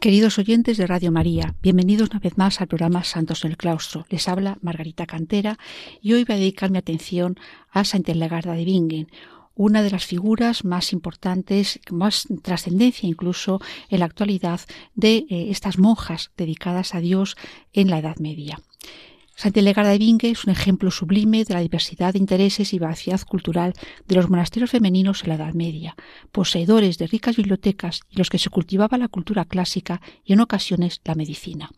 Queridos oyentes de Radio María, bienvenidos una vez más al programa Santos en el Claustro. Les habla Margarita Cantera y hoy voy a dedicar mi atención a Santa Legarda de Bingen, una de las figuras más importantes, más trascendencia incluso en la actualidad de eh, estas monjas dedicadas a Dios en la Edad Media. Legarda de Vingue es un ejemplo sublime de la diversidad de intereses y vaciedad cultural de los monasterios femeninos en la Edad Media, poseedores de ricas bibliotecas y los que se cultivaba la cultura clásica y en ocasiones la medicina.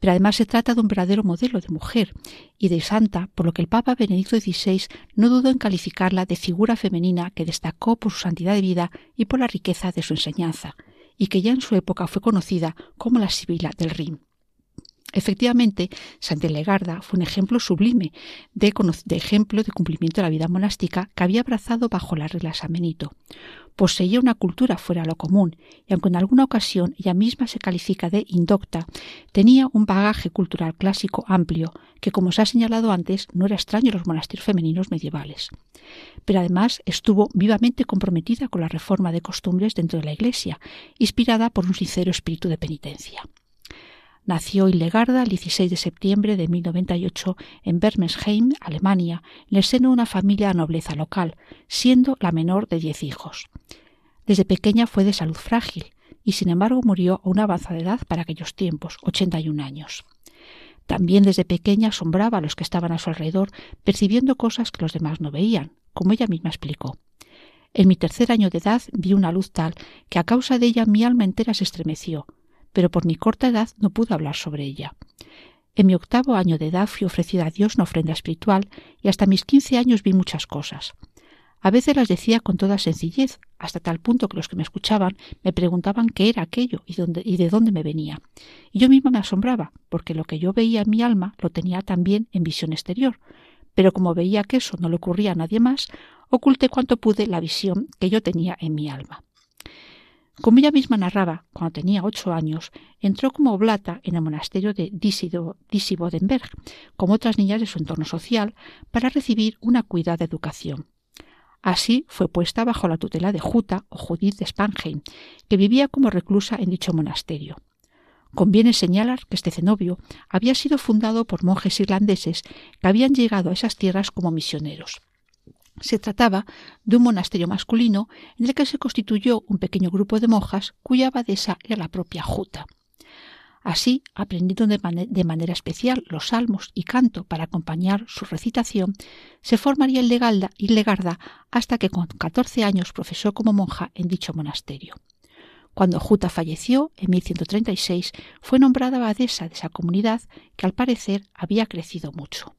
Pero además se trata de un verdadero modelo de mujer y de santa, por lo que el Papa Benedicto XVI no dudó en calificarla de figura femenina que destacó por su santidad de vida y por la riqueza de su enseñanza, y que ya en su época fue conocida como la Sibila del Rin. Efectivamente, Santa Legarda fue un ejemplo sublime de, ejemplo de cumplimiento de la vida monástica que había abrazado bajo las reglas Amenito. Poseía una cultura fuera de lo común, y aunque en alguna ocasión ella misma se califica de indocta, tenía un bagaje cultural clásico amplio, que como se ha señalado antes, no era extraño a los monasterios femeninos medievales. Pero además estuvo vivamente comprometida con la reforma de costumbres dentro de la Iglesia, inspirada por un sincero espíritu de penitencia. Nació Hillegarda el 16 de septiembre de 1098 en Bermesheim, Alemania, en el seno de una familia de nobleza local, siendo la menor de diez hijos. Desde pequeña fue de salud frágil y sin embargo murió a una avanzada edad para aquellos tiempos, 81 años. También desde pequeña asombraba a los que estaban a su alrededor, percibiendo cosas que los demás no veían, como ella misma explicó. En mi tercer año de edad vi una luz tal que a causa de ella mi alma entera se estremeció, pero por mi corta edad no pude hablar sobre ella. En mi octavo año de edad fui ofrecida a Dios una ofrenda espiritual y hasta mis quince años vi muchas cosas. A veces las decía con toda sencillez, hasta tal punto que los que me escuchaban me preguntaban qué era aquello y, dónde, y de dónde me venía. Y yo misma me asombraba, porque lo que yo veía en mi alma lo tenía también en visión exterior. Pero como veía que eso no le ocurría a nadie más, oculté cuanto pude la visión que yo tenía en mi alma. Como ella misma narraba, cuando tenía ocho años, entró como oblata en el monasterio de Disibodenberg, como otras niñas de su entorno social, para recibir una cuidada educación. Así fue puesta bajo la tutela de Juta o Judith de Spanheim, que vivía como reclusa en dicho monasterio. Conviene señalar que este cenobio había sido fundado por monjes irlandeses que habían llegado a esas tierras como misioneros. Se trataba de un monasterio masculino en el que se constituyó un pequeño grupo de monjas cuya abadesa era la propia Juta. Así, aprendiendo de, manera especial los salmos y canto para acompañar su recitación, se formaría el Legalda y Legarda hasta que con catorce años profesó como monja en dicho monasterio. Cuando Juta falleció, en 1136, fue nombrada abadesa de esa comunidad que al parecer había crecido mucho.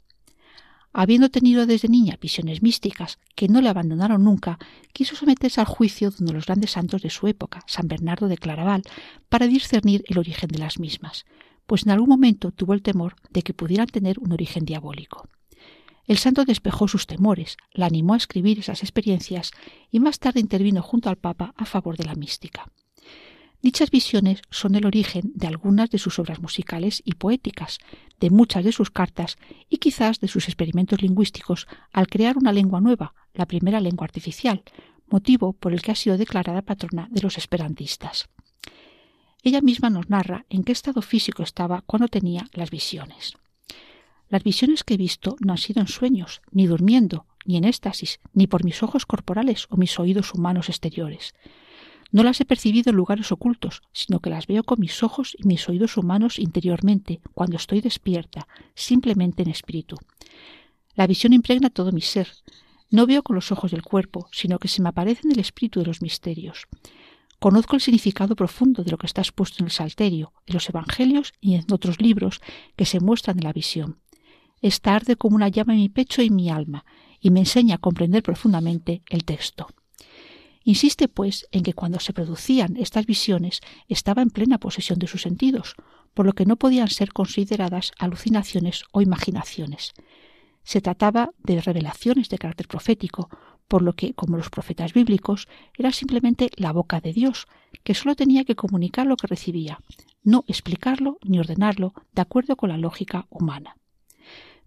Habiendo tenido desde niña visiones místicas que no le abandonaron nunca, quiso someterse al juicio de uno de los grandes santos de su época, San Bernardo de Claraval, para discernir el origen de las mismas, pues en algún momento tuvo el temor de que pudieran tener un origen diabólico. El santo despejó sus temores, la animó a escribir esas experiencias y más tarde intervino junto al Papa a favor de la mística. Dichas visiones son el origen de algunas de sus obras musicales y poéticas, de muchas de sus cartas y quizás de sus experimentos lingüísticos al crear una lengua nueva, la primera lengua artificial, motivo por el que ha sido declarada patrona de los esperantistas. Ella misma nos narra en qué estado físico estaba cuando tenía las visiones. Las visiones que he visto no han sido en sueños, ni durmiendo, ni en éxtasis, ni por mis ojos corporales o mis oídos humanos exteriores. No las he percibido en lugares ocultos, sino que las veo con mis ojos y mis oídos humanos interiormente, cuando estoy despierta, simplemente en espíritu. La visión impregna todo mi ser. No veo con los ojos del cuerpo, sino que se me aparece en el espíritu de los misterios. Conozco el significado profundo de lo que está expuesto en el Salterio, en los Evangelios y en otros libros que se muestran en la visión. Esta arde como una llama en mi pecho y en mi alma, y me enseña a comprender profundamente el texto. Insiste, pues, en que cuando se producían estas visiones estaba en plena posesión de sus sentidos, por lo que no podían ser consideradas alucinaciones o imaginaciones. Se trataba de revelaciones de carácter profético, por lo que, como los profetas bíblicos, era simplemente la boca de Dios, que sólo tenía que comunicar lo que recibía, no explicarlo ni ordenarlo de acuerdo con la lógica humana.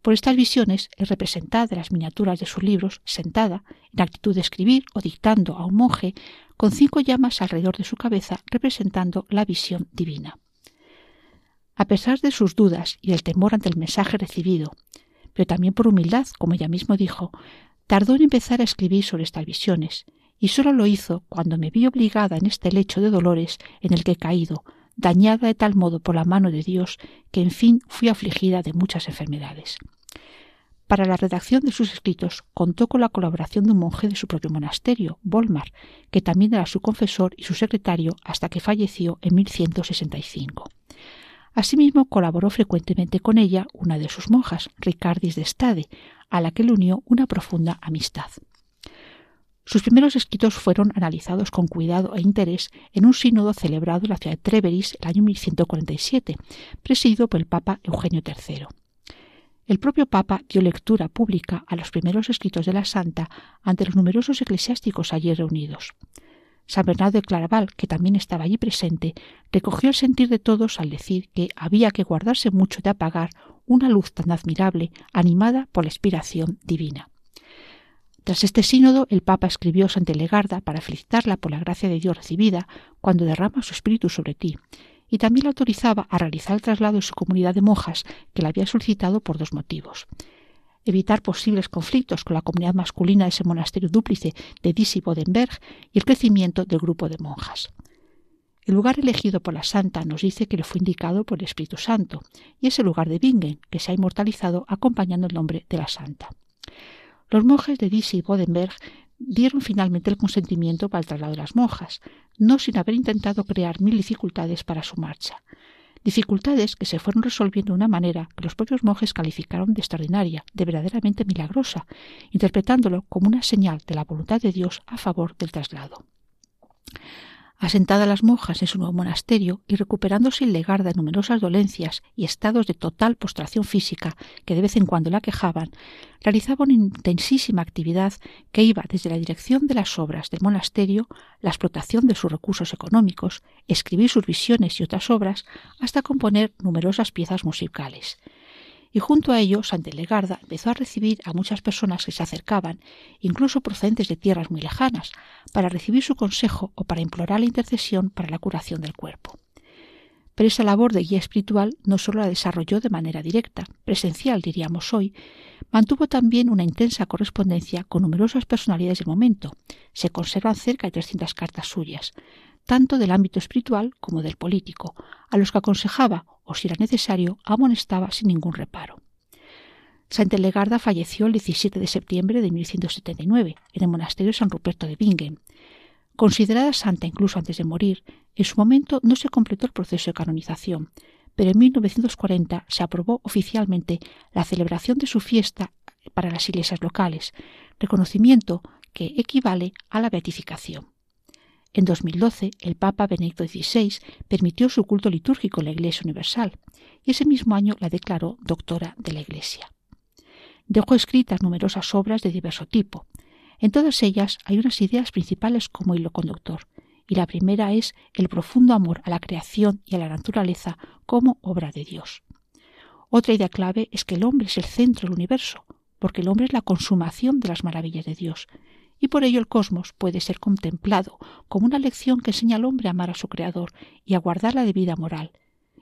Por estas visiones es representada en las miniaturas de sus libros sentada, en actitud de escribir o dictando a un monje, con cinco llamas alrededor de su cabeza representando la visión divina. A pesar de sus dudas y el temor ante el mensaje recibido, pero también por humildad, como ella mismo dijo, tardó en empezar a escribir sobre estas visiones, y sólo lo hizo cuando me vi obligada en este lecho de dolores en el que he caído, dañada de tal modo por la mano de Dios que en fin fui afligida de muchas enfermedades. Para la redacción de sus escritos contó con la colaboración de un monje de su propio monasterio, Volmar, que también era su confesor y su secretario hasta que falleció en 1165. Asimismo, colaboró frecuentemente con ella una de sus monjas, Ricardis de Stade, a la que le unió una profunda amistad. Sus primeros escritos fueron analizados con cuidado e interés en un sínodo celebrado en la ciudad de Treveris el año 1147, presidido por el Papa Eugenio III. El propio Papa dio lectura pública a los primeros escritos de la Santa ante los numerosos eclesiásticos allí reunidos. San Bernardo de Claraval, que también estaba allí presente, recogió el sentir de todos al decir que había que guardarse mucho de apagar una luz tan admirable, animada por la inspiración divina. Tras este sínodo, el Papa escribió a Santa Legarda para felicitarla por la gracia de Dios recibida cuando derrama su espíritu sobre ti, y también la autorizaba a realizar el traslado de su comunidad de monjas, que la había solicitado por dos motivos evitar posibles conflictos con la comunidad masculina de ese monasterio dúplice de Disi-Bodenberg y el crecimiento del grupo de monjas. El lugar elegido por la santa nos dice que le fue indicado por el Espíritu Santo, y es el lugar de Bingen, que se ha inmortalizado acompañando el nombre de la santa. Los monjes de Disi-Bodenberg dieron finalmente el consentimiento para el traslado de las monjas, no sin haber intentado crear mil dificultades para su marcha dificultades que se fueron resolviendo de una manera que los propios monjes calificaron de extraordinaria, de verdaderamente milagrosa, interpretándolo como una señal de la voluntad de Dios a favor del traslado. Asentadas las monjas en su nuevo monasterio y recuperándose Legarda de numerosas dolencias y estados de total postración física que de vez en cuando la quejaban, realizaba una intensísima actividad que iba desde la dirección de las obras del monasterio, la explotación de sus recursos económicos, escribir sus visiones y otras obras, hasta componer numerosas piezas musicales y junto a ello Santelegarda empezó a recibir a muchas personas que se acercaban, incluso procedentes de tierras muy lejanas, para recibir su consejo o para implorar la intercesión para la curación del cuerpo. Pero esa labor de guía espiritual no solo la desarrolló de manera directa, presencial diríamos hoy, mantuvo también una intensa correspondencia con numerosas personalidades del momento. Se conservan cerca de 300 cartas suyas, tanto del ámbito espiritual como del político, a los que aconsejaba o, si era necesario, amonestaba sin ningún reparo. Santa Legarda falleció el 17 de septiembre de 1179 en el monasterio San Ruperto de Bingen. Considerada santa incluso antes de morir, en su momento no se completó el proceso de canonización, pero en 1940 se aprobó oficialmente la celebración de su fiesta para las iglesias locales, reconocimiento que equivale a la beatificación. En 2012, el Papa Benedicto XVI permitió su culto litúrgico en la Iglesia Universal y ese mismo año la declaró doctora de la Iglesia. Dejó escritas numerosas obras de diverso tipo. En todas ellas hay unas ideas principales como hilo conductor, y la primera es el profundo amor a la creación y a la naturaleza como obra de Dios. Otra idea clave es que el hombre es el centro del universo, porque el hombre es la consumación de las maravillas de Dios, y por ello el cosmos puede ser contemplado como una lección que enseña al hombre a amar a su Creador y a guardar la debida moral,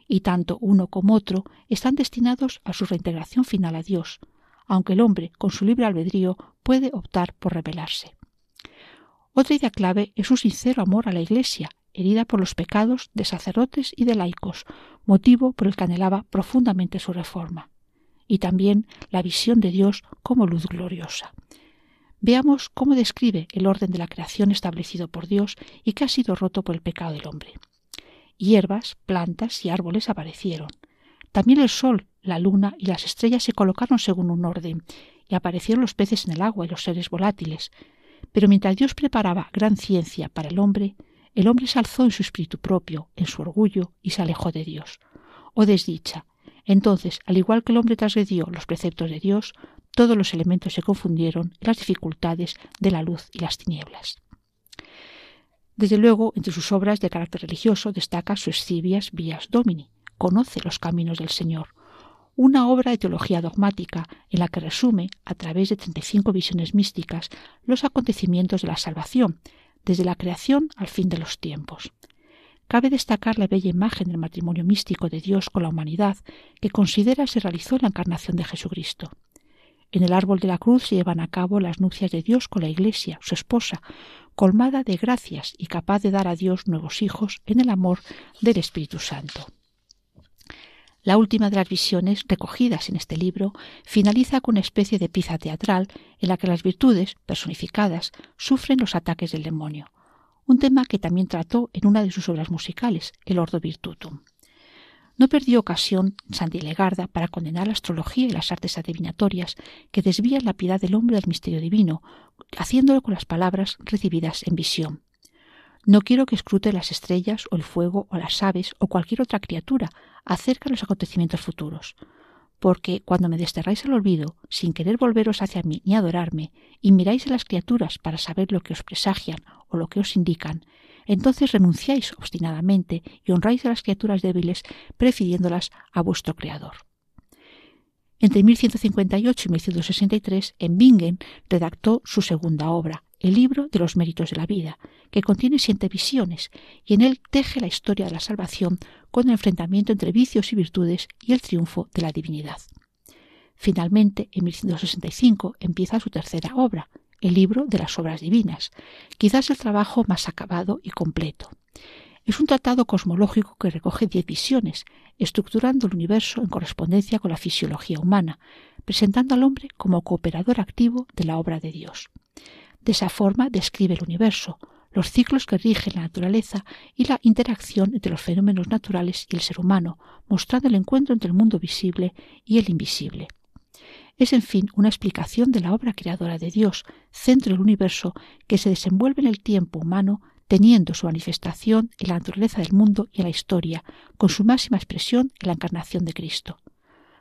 y tanto uno como otro están destinados a su reintegración final a Dios, aunque el hombre, con su libre albedrío, puede optar por rebelarse. Otra idea clave es su sincero amor a la Iglesia, herida por los pecados de sacerdotes y de laicos, motivo por el que anhelaba profundamente su reforma, y también la visión de Dios como luz gloriosa. Veamos cómo describe el orden de la creación establecido por Dios y que ha sido roto por el pecado del hombre. Hierbas, plantas y árboles aparecieron. También el sol, la luna y las estrellas se colocaron según un orden, y aparecieron los peces en el agua y los seres volátiles. Pero mientras Dios preparaba gran ciencia para el hombre, el hombre se alzó en su espíritu propio, en su orgullo, y se alejó de Dios. Oh desdicha. Entonces, al igual que el hombre transgredió los preceptos de Dios, todos los elementos se confundieron en las dificultades de la luz y las tinieblas. Desde luego, entre sus obras de carácter religioso destaca su Escivias Vías Domini, Conoce los caminos del Señor, una obra de teología dogmática en la que resume, a través de 35 visiones místicas, los acontecimientos de la salvación, desde la creación al fin de los tiempos. Cabe destacar la bella imagen del matrimonio místico de Dios con la humanidad que considera se realizó en la encarnación de Jesucristo. En el árbol de la cruz se llevan a cabo las nupcias de Dios con la Iglesia, su esposa, colmada de gracias y capaz de dar a Dios nuevos hijos en el amor del Espíritu Santo. La última de las visiones recogidas en este libro finaliza con una especie de pieza teatral en la que las virtudes, personificadas, sufren los ataques del demonio, un tema que también trató en una de sus obras musicales, el Ordo Virtutum. No perdió ocasión Santi Legarda para condenar la astrología y las artes adivinatorias que desvían la piedad del hombre del misterio divino, haciéndolo con las palabras recibidas en visión. No quiero que escrute las estrellas o el fuego o las aves o cualquier otra criatura acerca de los acontecimientos futuros, porque cuando me desterráis al olvido, sin querer volveros hacia mí ni adorarme, y miráis a las criaturas para saber lo que os presagian o lo que os indican, entonces renunciáis obstinadamente y honráis a las criaturas débiles, prefiriéndolas a vuestro Creador. Entre 1158 y 1163, en Bingen redactó su segunda obra, el libro de los méritos de la vida, que contiene siete visiones, y en él teje la historia de la salvación con el enfrentamiento entre vicios y virtudes y el triunfo de la divinidad. Finalmente, en 1165 empieza su tercera obra, el libro de las obras divinas, quizás el trabajo más acabado y completo. Es un tratado cosmológico que recoge diez visiones, estructurando el universo en correspondencia con la fisiología humana, presentando al hombre como cooperador activo de la obra de Dios. De esa forma describe el universo, los ciclos que rigen la naturaleza y la interacción entre los fenómenos naturales y el ser humano, mostrando el encuentro entre el mundo visible y el invisible. Es, en fin, una explicación de la obra creadora de Dios, centro del universo, que se desenvuelve en el tiempo humano, teniendo su manifestación en la naturaleza del mundo y en la historia, con su máxima expresión en la encarnación de Cristo.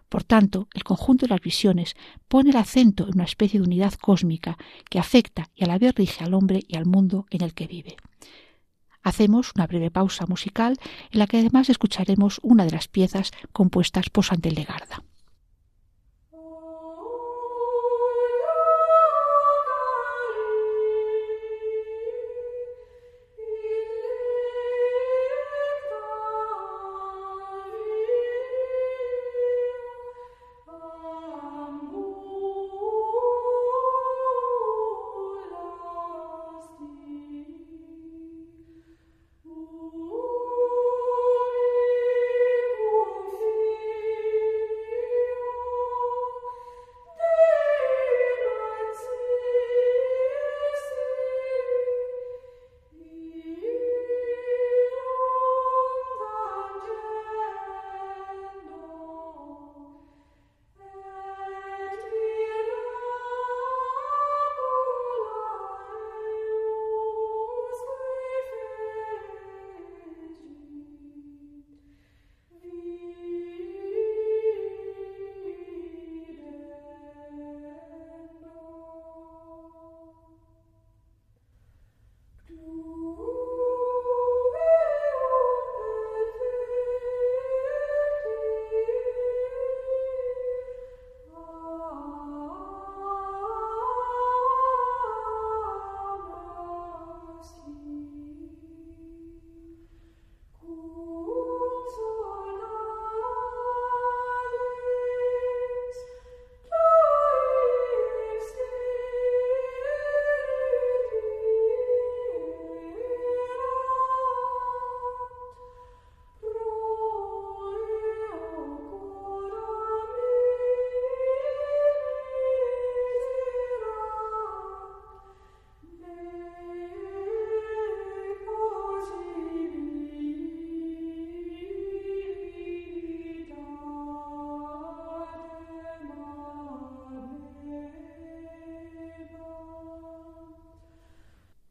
Por tanto, el conjunto de las visiones pone el acento en una especie de unidad cósmica que afecta y a la vez rige al hombre y al mundo en el que vive. Hacemos una breve pausa musical en la que además escucharemos una de las piezas compuestas por Santelegarda.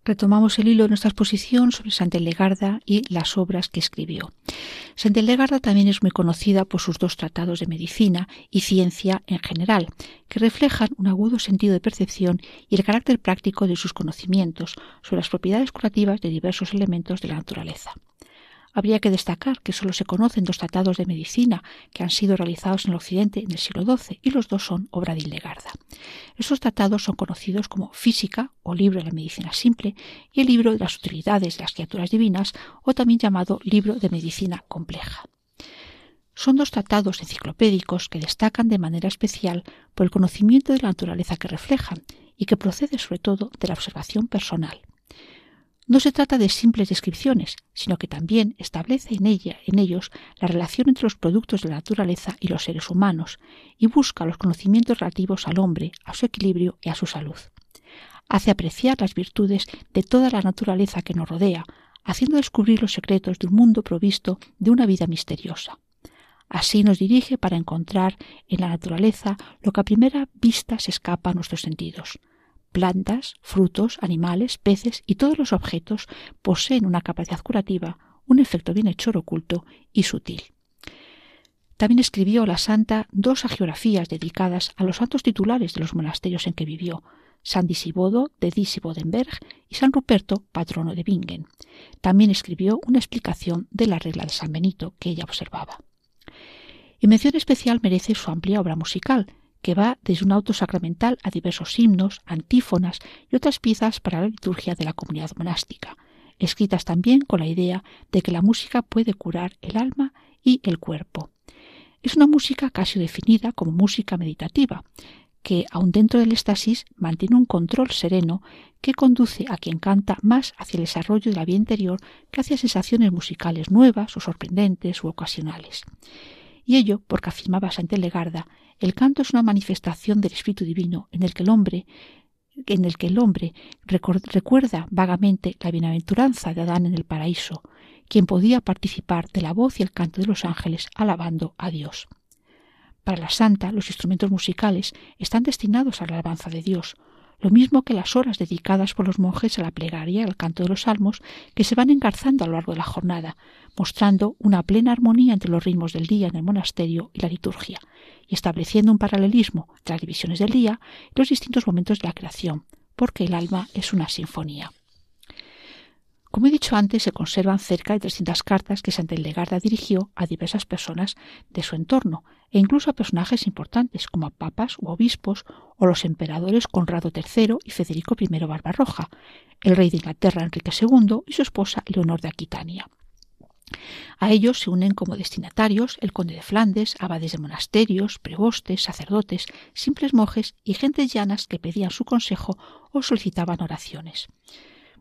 Retomamos el hilo de nuestra exposición sobre Santa Legarda y las obras que escribió. Santelegarda también es muy conocida por sus dos tratados de medicina y ciencia en general, que reflejan un agudo sentido de percepción y el carácter práctico de sus conocimientos sobre las propiedades curativas de diversos elementos de la naturaleza. Habría que destacar que solo se conocen dos tratados de medicina que han sido realizados en el Occidente en el siglo XII y los dos son obra de Hildegarda. Estos tratados son conocidos como Física o Libro de la Medicina Simple y el Libro de las Utilidades de las Criaturas Divinas o también llamado Libro de Medicina Compleja. Son dos tratados enciclopédicos que destacan de manera especial por el conocimiento de la naturaleza que reflejan y que procede sobre todo de la observación personal. No se trata de simples descripciones, sino que también establece en ella, en ellos, la relación entre los productos de la naturaleza y los seres humanos, y busca los conocimientos relativos al hombre, a su equilibrio y a su salud. Hace apreciar las virtudes de toda la naturaleza que nos rodea, haciendo descubrir los secretos de un mundo provisto de una vida misteriosa. Así nos dirige para encontrar en la naturaleza lo que a primera vista se escapa a nuestros sentidos, Plantas, frutos, animales, peces y todos los objetos poseen una capacidad curativa, un efecto bienhechor oculto y sutil. También escribió la santa dos agiografías dedicadas a los santos titulares de los monasterios en que vivió, San Disibodo de Disibodenberg y San Ruperto, patrono de Bingen. También escribió una explicación de la regla de San Benito que ella observaba. Y mención especial merece su amplia obra musical, que va desde un auto sacramental a diversos himnos, antífonas y otras piezas para la liturgia de la comunidad monástica, escritas también con la idea de que la música puede curar el alma y el cuerpo. Es una música casi definida como música meditativa, que, aun dentro del éxtasis, mantiene un control sereno que conduce a quien canta más hacia el desarrollo de la vida interior que hacia sensaciones musicales nuevas o sorprendentes u ocasionales. Y ello porque afirmaba Santa Legarda el canto es una manifestación del Espíritu Divino en el que el hombre en el que el hombre recuerda vagamente la bienaventuranza de Adán en el paraíso, quien podía participar de la voz y el canto de los ángeles alabando a Dios. Para la santa, los instrumentos musicales están destinados a la alabanza de Dios, lo mismo que las horas dedicadas por los monjes a la plegaria y al canto de los salmos que se van engarzando a lo largo de la jornada, mostrando una plena armonía entre los ritmos del día en el monasterio y la liturgia, y estableciendo un paralelismo entre las divisiones del día y los distintos momentos de la creación, porque el alma es una sinfonía. Como he dicho antes, se conservan cerca de 300 cartas que Santa Hildegarda dirigió a diversas personas de su entorno, e incluso a personajes importantes como a papas u obispos o los emperadores Conrado III y Federico I Barbarroja, el rey de Inglaterra Enrique II y su esposa Leonor de Aquitania. A ellos se unen como destinatarios el conde de Flandes, abades de monasterios, prebostes, sacerdotes, simples monjes y gentes llanas que pedían su consejo o solicitaban oraciones.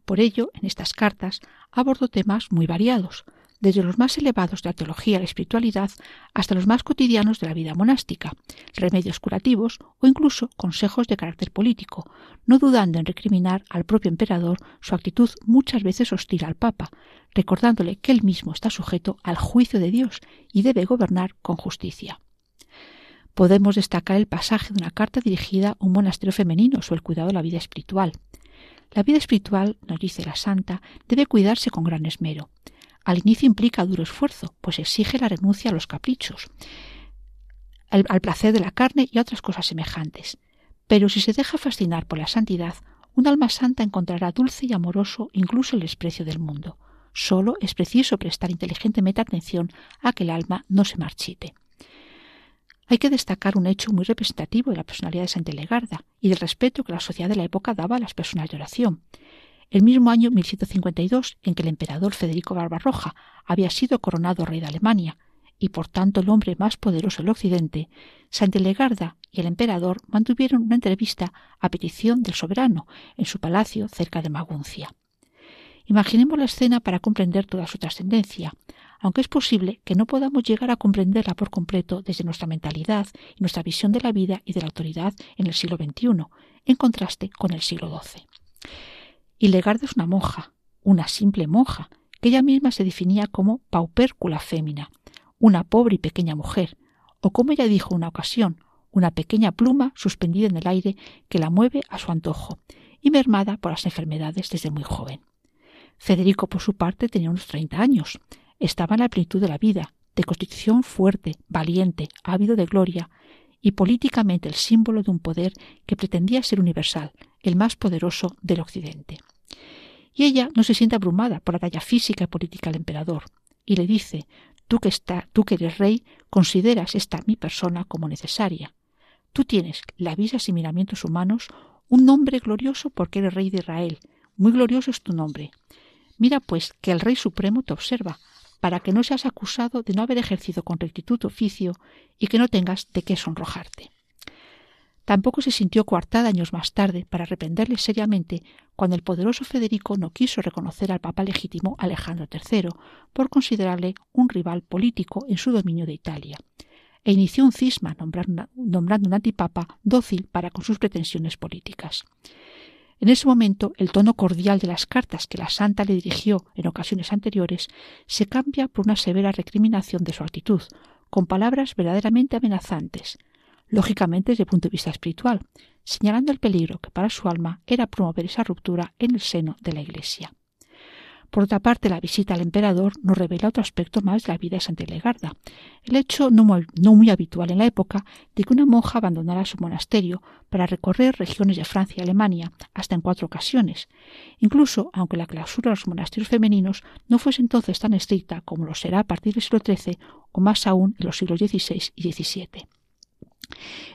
Por ello, en estas cartas abordo temas muy variados, desde los más elevados de la teología y la espiritualidad hasta los más cotidianos de la vida monástica, remedios curativos o incluso consejos de carácter político, no dudando en recriminar al propio emperador su actitud muchas veces hostil al Papa, recordándole que él mismo está sujeto al juicio de Dios y debe gobernar con justicia. Podemos destacar el pasaje de una carta dirigida a un monasterio femenino sobre el cuidado de la vida espiritual. La vida espiritual, nos dice la santa, debe cuidarse con gran esmero. Al inicio implica duro esfuerzo, pues exige la renuncia a los caprichos, al, placer de la carne y a otras cosas semejantes. Pero si se deja fascinar por la santidad, un alma santa encontrará dulce y amoroso incluso el desprecio del mundo. Solo es preciso prestar inteligentemente atención a que el alma no se marchite. Hay que destacar un hecho muy representativo de la personalidad de Santa Legarda y del respeto que la sociedad de la época daba a las personas de oración. El mismo año 1152 en que el emperador Federico Barbarroja había sido coronado rey de Alemania y por tanto el hombre más poderoso del occidente, Santa Legarda y el emperador mantuvieron una entrevista a petición del soberano en su palacio cerca de Maguncia. Imaginemos la escena para comprender toda su trascendencia, aunque es posible que no podamos llegar a comprenderla por completo desde nuestra mentalidad y nuestra visión de la vida y de la autoridad en el siglo XXI, en contraste con el siglo XII. Legarda es una monja, una simple monja, que ella misma se definía como paupércula fémina, una pobre y pequeña mujer, o como ella dijo una ocasión, una pequeña pluma suspendida en el aire que la mueve a su antojo y mermada por las enfermedades desde muy joven. Federico, por su parte, tenía unos treinta años. Estaba en la plenitud de la vida, de constitución fuerte, valiente, ávido de gloria, y políticamente el símbolo de un poder que pretendía ser universal, el más poderoso del Occidente. Y ella no se siente abrumada por la talla física y política del emperador, y le dice Tú que, está, tú que eres rey, consideras esta mi persona como necesaria. Tú tienes la visa asimilamientos humanos un nombre glorioso porque eres rey de Israel. Muy glorioso es tu nombre. Mira pues que el Rey Supremo te observa, para que no seas acusado de no haber ejercido con rectitud tu oficio y que no tengas de qué sonrojarte. Tampoco se sintió coartada años más tarde para arrependerle seriamente cuando el poderoso Federico no quiso reconocer al Papa legítimo Alejandro III por considerarle un rival político en su dominio de Italia, e inició un cisma nombrando, nombrando un antipapa dócil para con sus pretensiones políticas. En ese momento, el tono cordial de las cartas que la santa le dirigió en ocasiones anteriores se cambia por una severa recriminación de su actitud, con palabras verdaderamente amenazantes, lógicamente desde el punto de vista espiritual, señalando el peligro que para su alma era promover esa ruptura en el seno de la Iglesia. Por otra parte, la visita al emperador nos revela otro aspecto más de la vida de Santa Legarda, el hecho no muy, habitual en la época de que una monja abandonara su monasterio para recorrer regiones de Francia y Alemania hasta en cuatro ocasiones, incluso aunque la clausura de los monasterios femeninos no fuese entonces tan estricta como lo será a partir del siglo XIII o más aún en los siglos XVI y XVII.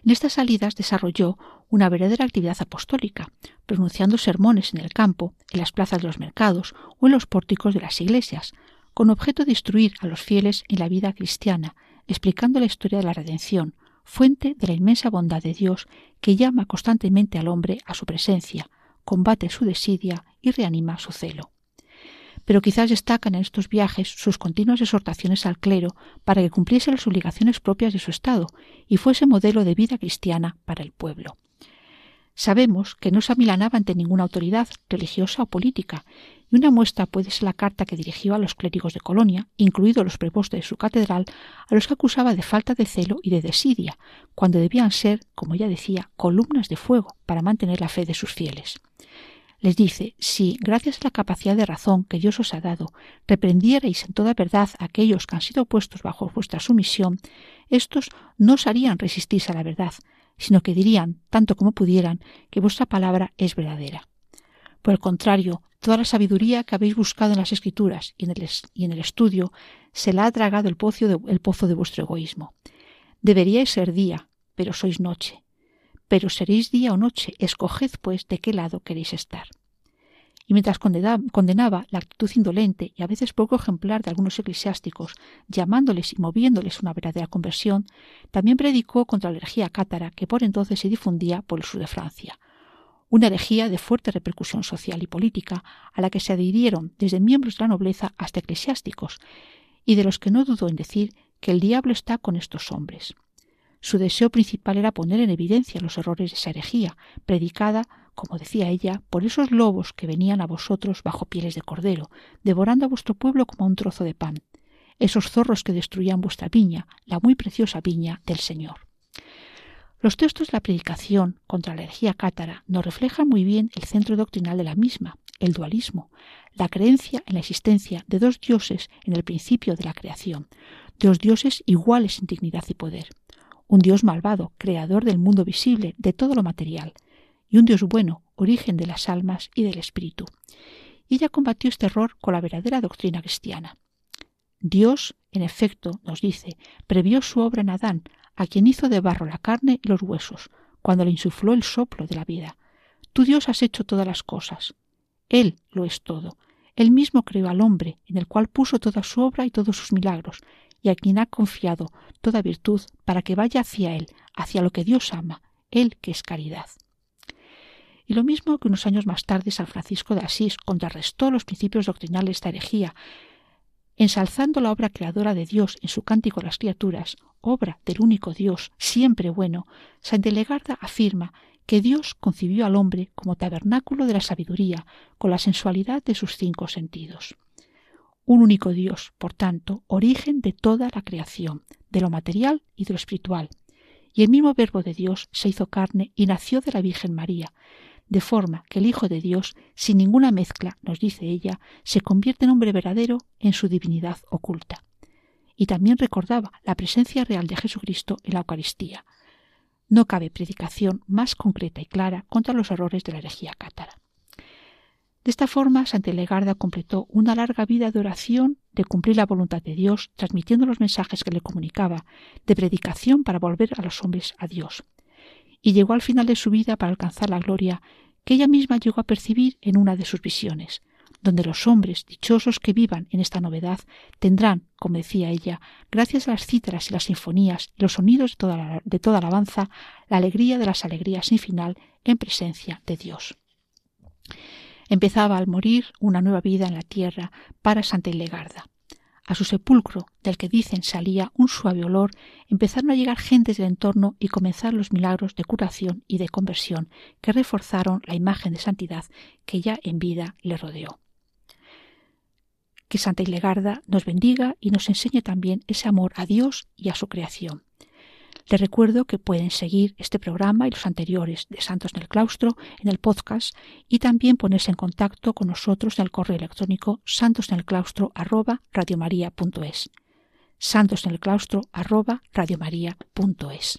En estas salidas desarrolló una verdadera actividad apostólica, pronunciando sermones en el campo, en las plazas de los mercados o en los pórticos de las iglesias, con objeto de instruir a los fieles en la vida cristiana, explicando la historia de la redención, fuente de la inmensa bondad de Dios que llama constantemente al hombre a su presencia, combate su desidia y reanima su celo pero quizás destacan en estos viajes sus continuas exhortaciones al clero para que cumpliese las obligaciones propias de su Estado y fuese modelo de vida cristiana para el pueblo. Sabemos que no se amilanaba ante ninguna autoridad religiosa o política, y una muestra puede ser la carta que dirigió a los clérigos de Colonia, incluidos los prepostos de su catedral, a los que acusaba de falta de celo y de desidia, cuando debían ser, como ya decía, columnas de fuego para mantener la fe de sus fieles. Les dice, si, gracias a la capacidad de razón que Dios os ha dado, reprendierais en toda verdad a aquellos que han sido puestos bajo vuestra sumisión, estos no os harían resistirse a la verdad, sino que dirían, tanto como pudieran, que vuestra palabra es verdadera. Por el contrario, toda la sabiduría que habéis buscado en las Escrituras y en el, estudio se la ha tragado el pozo, de, el pozo de vuestro egoísmo. Deberíais ser día, pero sois noche pero seréis día o noche, escoged pues de qué lado queréis estar. Y mientras condenaba la actitud indolente y a veces poco ejemplar de algunos eclesiásticos, llamándoles y moviéndoles una verdadera conversión, también predicó contra la herejía cátara que por entonces se difundía por el sur de Francia, una herejía de fuerte repercusión social y política a la que se adhirieron desde miembros de la nobleza hasta eclesiásticos, y de los que no dudó en decir que el diablo está con estos hombres. Su deseo principal era poner en evidencia los errores de esa herejía, predicada, como decía ella, por esos lobos que venían a vosotros bajo pieles de cordero, devorando a vuestro pueblo como un trozo de pan, esos zorros que destruían vuestra viña, la muy preciosa viña del Señor. Los textos de la predicación contra la herejía cátara nos reflejan muy bien el centro doctrinal de la misma, el dualismo, la creencia en la existencia de dos dioses en el principio de la creación, dos dioses iguales en dignidad y poder un Dios malvado, creador del mundo visible, de todo lo material, y un Dios bueno, origen de las almas y del espíritu. Y ella combatió este error con la verdadera doctrina cristiana. Dios, en efecto, nos dice, previó su obra en Adán, a quien hizo de barro la carne y los huesos, cuando le insufló el soplo de la vida. Tú Dios has hecho todas las cosas. Él lo es todo. Él mismo creó al hombre, en el cual puso toda su obra y todos sus milagros, y a quien ha confiado toda virtud para que vaya hacia Él, hacia lo que Dios ama, Él que es caridad. Y lo mismo que unos años más tarde San Francisco de Asís contrarrestó los principios doctrinales de esta herejía, ensalzando la obra creadora de Dios en su cántico a las criaturas, obra del único Dios, siempre bueno, San Delegarda afirma que Dios concibió al hombre como tabernáculo de la sabiduría, con la sensualidad de sus cinco sentidos un único Dios, por tanto, origen de toda la creación, de lo material y de lo espiritual. Y el mismo Verbo de Dios se hizo carne y nació de la Virgen María, de forma que el Hijo de Dios, sin ninguna mezcla, nos dice ella, se convierte en hombre verdadero en su divinidad oculta. Y también recordaba la presencia real de Jesucristo en la Eucaristía. No cabe predicación más concreta y clara contra los errores de la herejía cátara. De esta forma, Santa Legarda completó una larga vida de oración, de cumplir la voluntad de Dios, transmitiendo los mensajes que le comunicaba, de predicación para volver a los hombres a Dios. Y llegó al final de su vida para alcanzar la gloria que ella misma llegó a percibir en una de sus visiones, donde los hombres dichosos que vivan en esta novedad tendrán, como decía ella, gracias a las cítaras y las sinfonías y los sonidos de toda, la, de toda alabanza, la alegría de las alegrías sin final en presencia de Dios. Empezaba al morir una nueva vida en la tierra para Santa Ilegarda. A su sepulcro, del que dicen salía un suave olor, empezaron a llegar gentes del entorno y comenzar los milagros de curación y de conversión que reforzaron la imagen de santidad que ya en vida le rodeó. Que Santa Ilegarda nos bendiga y nos enseñe también ese amor a Dios y a su creación. Les recuerdo que pueden seguir este programa y los anteriores de Santos en el Claustro en el podcast y también ponerse en contacto con nosotros en el correo electrónico santosenelclaustro arroba radiomaria.es santos en el claustro arroba radiomaria.es